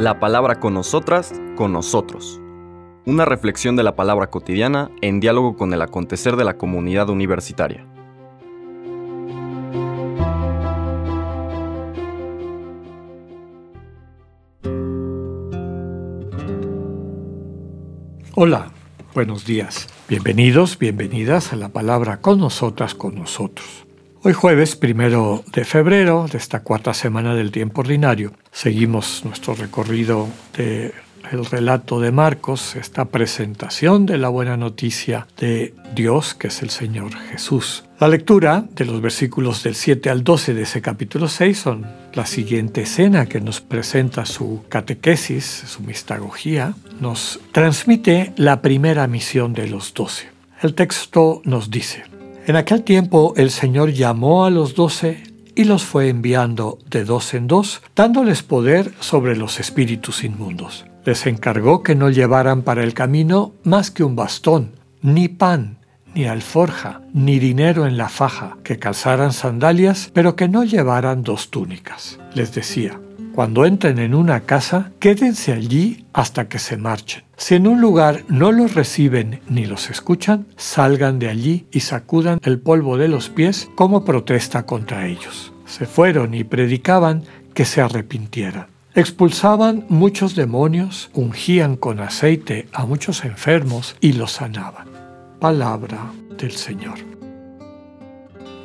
La palabra con nosotras, con nosotros. Una reflexión de la palabra cotidiana en diálogo con el acontecer de la comunidad universitaria. Hola, buenos días. Bienvenidos, bienvenidas a la palabra con nosotras, con nosotros. Hoy jueves primero de febrero de esta cuarta semana del tiempo ordinario, seguimos nuestro recorrido de el relato de Marcos, esta presentación de la buena noticia de Dios, que es el Señor Jesús. La lectura de los versículos del 7 al 12 de ese capítulo 6 son la siguiente escena que nos presenta su catequesis, su mistagogía, nos transmite la primera misión de los doce. El texto nos dice, en aquel tiempo el Señor llamó a los doce y los fue enviando de dos en dos, dándoles poder sobre los espíritus inmundos. Les encargó que no llevaran para el camino más que un bastón, ni pan, ni alforja, ni dinero en la faja, que calzaran sandalias, pero que no llevaran dos túnicas. Les decía, cuando entren en una casa, quédense allí hasta que se marchen. Si en un lugar no los reciben ni los escuchan, salgan de allí y sacudan el polvo de los pies como protesta contra ellos. Se fueron y predicaban que se arrepintieran. Expulsaban muchos demonios, ungían con aceite a muchos enfermos y los sanaban. Palabra del Señor.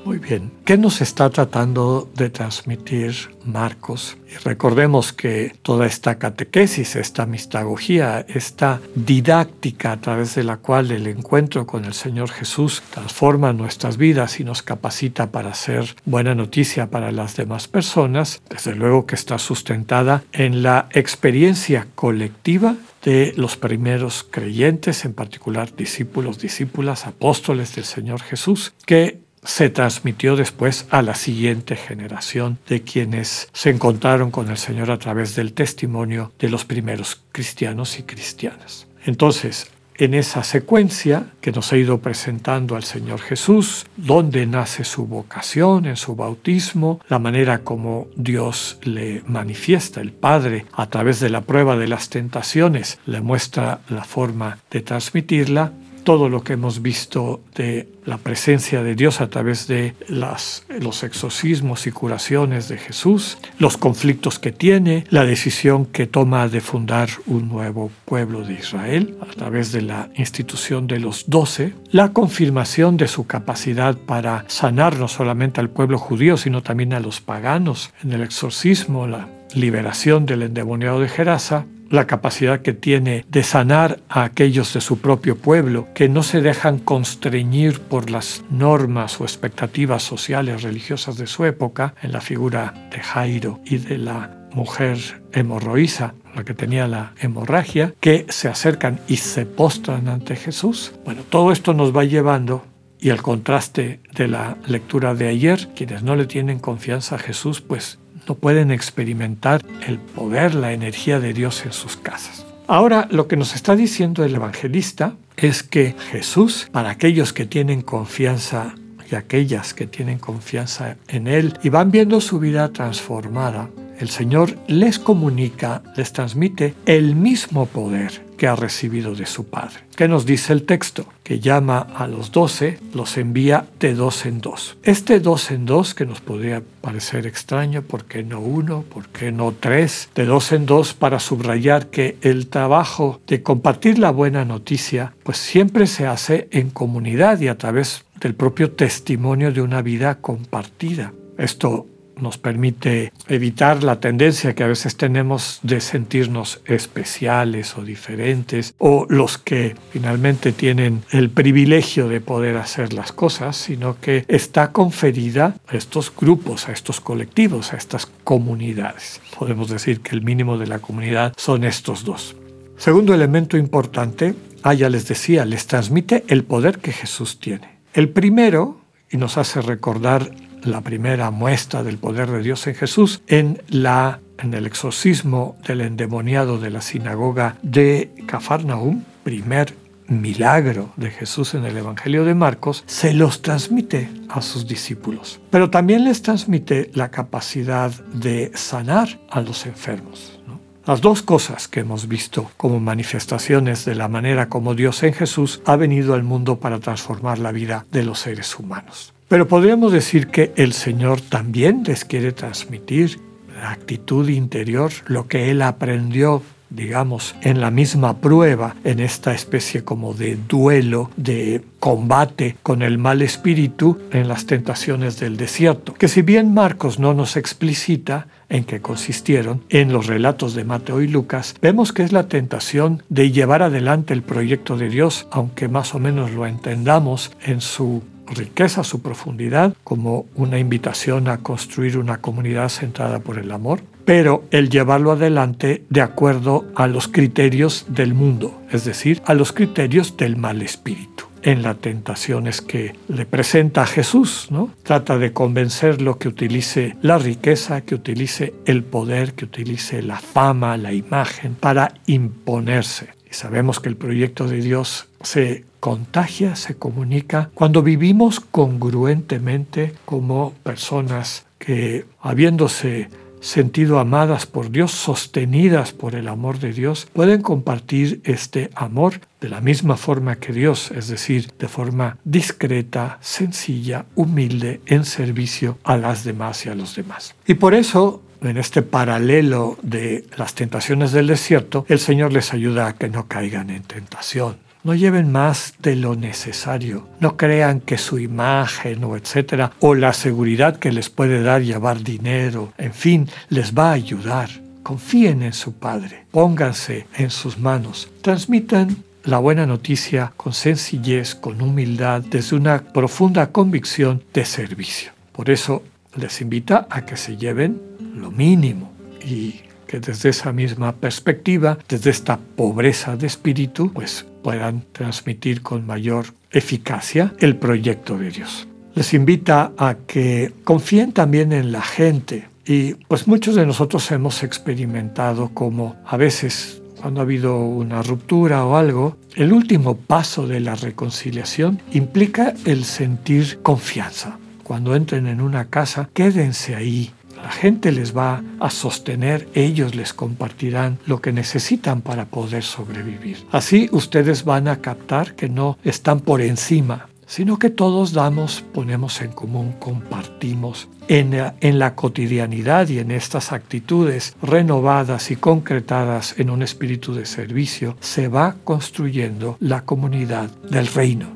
Muy bien, ¿qué nos está tratando de transmitir Marcos? Recordemos que toda esta catequesis, esta mistagogía, esta didáctica a través de la cual el encuentro con el Señor Jesús transforma nuestras vidas y nos capacita para ser buena noticia para las demás personas, desde luego que está sustentada en la experiencia colectiva de los primeros creyentes, en particular discípulos, discípulas, apóstoles del Señor Jesús, que se transmitió después a la siguiente generación de quienes se encontraron con el Señor a través del testimonio de los primeros cristianos y cristianas. Entonces, en esa secuencia que nos ha ido presentando al Señor Jesús, donde nace su vocación en su bautismo, la manera como Dios le manifiesta, el Padre, a través de la prueba de las tentaciones, le muestra la forma de transmitirla, todo lo que hemos visto de la presencia de Dios a través de los exorcismos y curaciones de Jesús, los conflictos que tiene, la decisión que toma de fundar un nuevo pueblo de Israel a través de la institución de los doce, la confirmación de su capacidad para sanar no solamente al pueblo judío, sino también a los paganos en el exorcismo, la liberación del endemoniado de Gerasa, la capacidad que tiene de sanar a aquellos de su propio pueblo que no se dejan constreñir por las normas o expectativas sociales religiosas de su época, en la figura de Jairo y de la mujer hemorroísa, la que tenía la hemorragia, que se acercan y se postran ante Jesús. Bueno, todo esto nos va llevando y al contraste de la lectura de ayer, quienes no le tienen confianza a Jesús, pues no pueden experimentar el poder, la energía de Dios en sus casas. Ahora lo que nos está diciendo el evangelista es que Jesús, para aquellos que tienen confianza y aquellas que tienen confianza en Él y van viendo su vida transformada, el Señor les comunica, les transmite el mismo poder que ha recibido de su Padre. ¿Qué nos dice el texto? Que llama a los doce, los envía de dos en dos. Este dos en dos, que nos podría parecer extraño, ¿por qué no uno? ¿Por qué no tres? De dos en dos para subrayar que el trabajo de compartir la buena noticia, pues siempre se hace en comunidad y a través del propio testimonio de una vida compartida. Esto nos permite evitar la tendencia que a veces tenemos de sentirnos especiales o diferentes, o los que finalmente tienen el privilegio de poder hacer las cosas, sino que está conferida a estos grupos, a estos colectivos, a estas comunidades. Podemos decir que el mínimo de la comunidad son estos dos. Segundo elemento importante, ah, ya les decía, les transmite el poder que Jesús tiene. El primero, y nos hace recordar la primera muestra del poder de Dios en Jesús en, la, en el exorcismo del endemoniado de la sinagoga de Cafarnaum, primer milagro de Jesús en el Evangelio de Marcos, se los transmite a sus discípulos. Pero también les transmite la capacidad de sanar a los enfermos. Las dos cosas que hemos visto como manifestaciones de la manera como Dios en Jesús ha venido al mundo para transformar la vida de los seres humanos. Pero podríamos decir que el Señor también les quiere transmitir la actitud interior, lo que Él aprendió digamos, en la misma prueba, en esta especie como de duelo, de combate con el mal espíritu en las tentaciones del desierto, que si bien Marcos no nos explicita en qué consistieron, en los relatos de Mateo y Lucas, vemos que es la tentación de llevar adelante el proyecto de Dios, aunque más o menos lo entendamos en su riqueza, su profundidad, como una invitación a construir una comunidad centrada por el amor, pero el llevarlo adelante de acuerdo a los criterios del mundo, es decir, a los criterios del mal espíritu. En las tentaciones que le presenta a Jesús, ¿no? Trata de convencerlo que utilice la riqueza, que utilice el poder, que utilice la fama, la imagen para imponerse. Y sabemos que el proyecto de Dios se contagia, se comunica cuando vivimos congruentemente como personas que, habiéndose sentido amadas por Dios, sostenidas por el amor de Dios, pueden compartir este amor de la misma forma que Dios, es decir, de forma discreta, sencilla, humilde, en servicio a las demás y a los demás. Y por eso en este paralelo de las tentaciones del desierto, el Señor les ayuda a que no caigan en tentación. No lleven más de lo necesario. No crean que su imagen o etcétera, o la seguridad que les puede dar llevar dinero, en fin, les va a ayudar. Confíen en su Padre. Pónganse en sus manos. Transmitan la buena noticia con sencillez, con humildad, desde una profunda convicción de servicio. Por eso les invita a que se lleven lo mínimo y que desde esa misma perspectiva, desde esta pobreza de espíritu, pues puedan transmitir con mayor eficacia el proyecto de Dios. Les invita a que confíen también en la gente y pues muchos de nosotros hemos experimentado como a veces cuando ha habido una ruptura o algo, el último paso de la reconciliación implica el sentir confianza. Cuando entren en una casa, quédense ahí, la gente les va a sostener, ellos les compartirán lo que necesitan para poder sobrevivir. Así ustedes van a captar que no están por encima, sino que todos damos, ponemos en común, compartimos. En, la cotidianidad y en estas actitudes renovadas y concretadas en un espíritu de servicio, se va construyendo la comunidad del reino.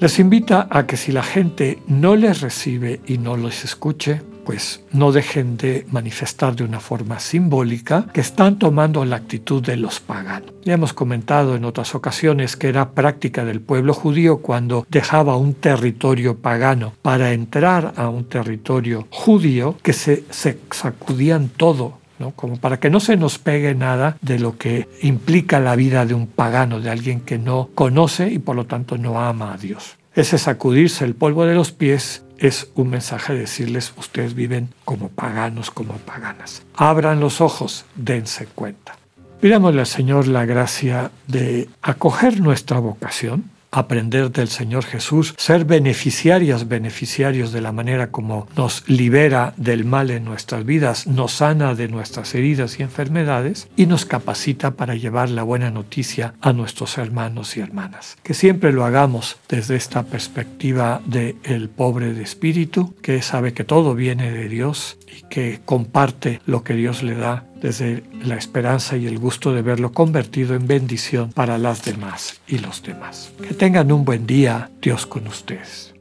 Les invita a que si la gente no les recibe y no les escuche, pues no dejen de manifestar de una forma simbólica que están tomando la actitud de los paganos. Ya hemos comentado en otras ocasiones que era práctica del pueblo judío cuando dejaba un territorio pagano para entrar a un territorio judío que se, sacudían todo ¿no? como para que no se nos pegue nada de lo que implica la vida de un pagano, de alguien que no conoce y por lo tanto no ama a Dios. Ese sacudirse el polvo de los pies es un mensaje de decirles, ustedes viven como paganos, como paganas. Abran los ojos, dense cuenta. Pidámosle al Señor la gracia de acoger nuestra vocación, aprender del Señor Jesús, ser beneficiarias, beneficiarios de la manera como nos libera del mal en nuestras vidas, nos sana de nuestras heridas y enfermedades y nos capacita para llevar la buena noticia a nuestros hermanos y hermanas. Que siempre lo hagamos desde esta perspectiva de el pobre de espíritu, que sabe que todo viene de Dios y que comparte lo que Dios le da desde la esperanza y el gusto de verlo convertido en bendición para las demás y los demás. Que tengan un buen día, Dios con ustedes.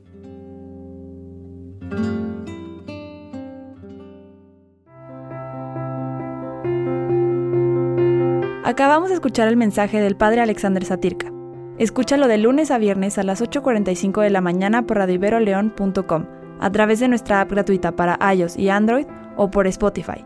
Acabamos de escuchar el mensaje del Padre Alexander Satirka. Escúchalo de lunes a viernes a las 8.45 de la mañana por radiveroleón.com, a través de nuestra app gratuita para iOS y Android o por Spotify.